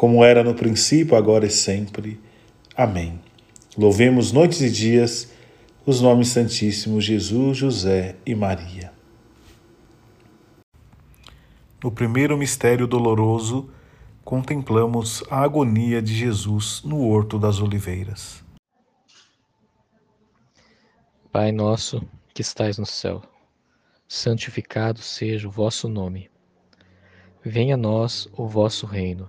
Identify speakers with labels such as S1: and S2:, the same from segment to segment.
S1: como era no princípio, agora e sempre. Amém. Louvemos noites e dias os nomes santíssimos Jesus, José e Maria. No primeiro mistério doloroso, contemplamos a agonia de Jesus no Horto das Oliveiras.
S2: Pai nosso, que estais no céu, santificado seja o vosso nome. Venha a nós o vosso reino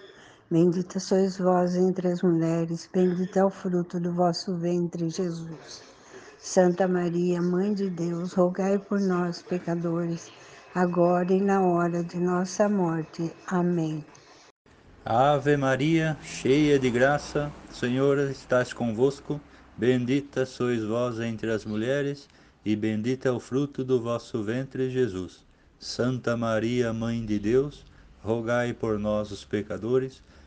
S3: Bendita sois vós entre as mulheres, bendito é o fruto do vosso ventre, Jesus. Santa Maria, Mãe de Deus, rogai por nós, pecadores, agora e na hora de nossa morte. Amém.
S4: Ave Maria, cheia de graça, Senhor está convosco. Bendita sois vós entre as mulheres, e bendito é o fruto do vosso ventre, Jesus. Santa Maria, Mãe de Deus, rogai por nós, os pecadores,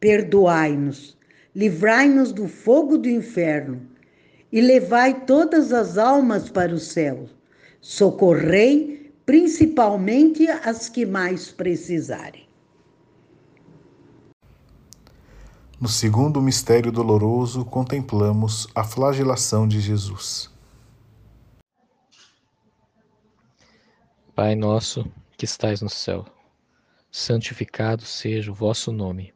S5: perdoai-nos, livrai-nos do fogo do inferno e levai todas as almas para o céu. Socorrei principalmente as que mais precisarem.
S1: No segundo mistério doloroso, contemplamos a flagelação de Jesus.
S2: Pai nosso que estais no céu, santificado seja o vosso nome.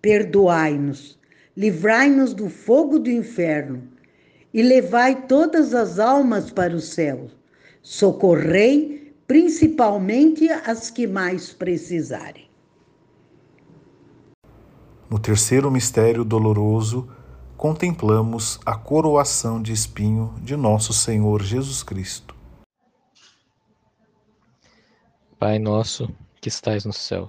S6: perdoai-nos, livrai-nos do fogo do inferno e levai todas as almas para o céu. Socorrei principalmente as que mais precisarem.
S1: No terceiro mistério doloroso, contemplamos a coroação de espinho de nosso Senhor Jesus Cristo.
S2: Pai nosso que estais no céu,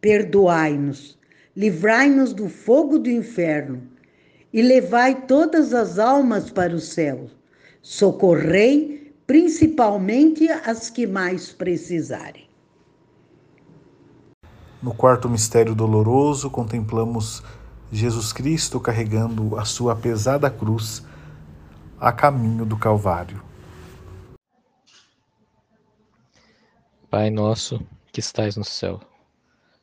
S6: perdoai-nos, livrai-nos do fogo do inferno e levai todas as almas para o céu. Socorrei principalmente as que mais precisarem.
S1: No quarto mistério doloroso, contemplamos Jesus Cristo carregando a sua pesada cruz a caminho do Calvário.
S2: Pai nosso que estais no céu,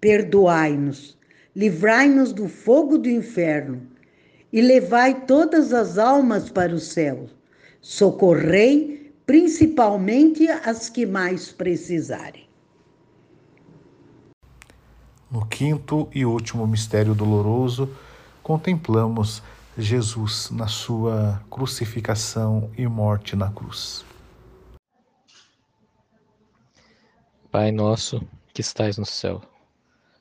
S6: perdoai-nos, livrai-nos do fogo do inferno e levai todas as almas para o céu. Socorrei principalmente as que mais precisarem.
S1: No quinto e último mistério doloroso, contemplamos Jesus na sua crucificação e morte na cruz.
S2: Pai nosso que estais no céu,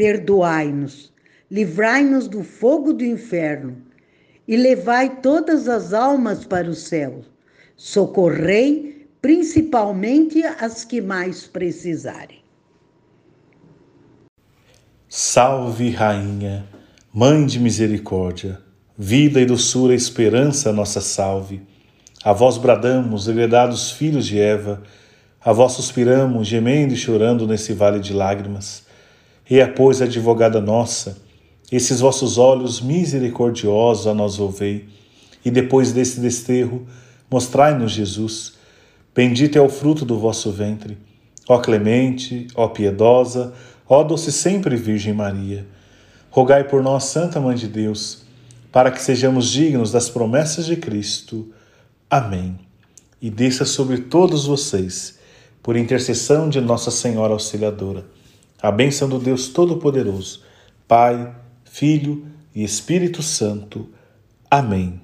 S6: perdoai-nos, livrai-nos do fogo do inferno e levai todas as almas para o céu. Socorrei principalmente as que mais precisarem.
S1: Salve, Rainha, Mãe de Misericórdia, vida e doçura, esperança, nossa salve. A vós bradamos, heredados filhos de Eva, a vós suspiramos, gemendo e chorando nesse vale de lágrimas. E a pois, advogada nossa, esses vossos olhos misericordiosos a nós ouvei, e depois desse desterro, mostrai-nos Jesus. Bendito é o fruto do vosso ventre. Ó clemente, ó piedosa, ó doce sempre Virgem Maria. Rogai por nós, Santa Mãe de Deus, para que sejamos dignos das promessas de Cristo. Amém. E desça sobre todos vocês, por intercessão de Nossa Senhora Auxiliadora a bênção do Deus Todo-Poderoso, Pai, Filho e Espírito Santo. Amém.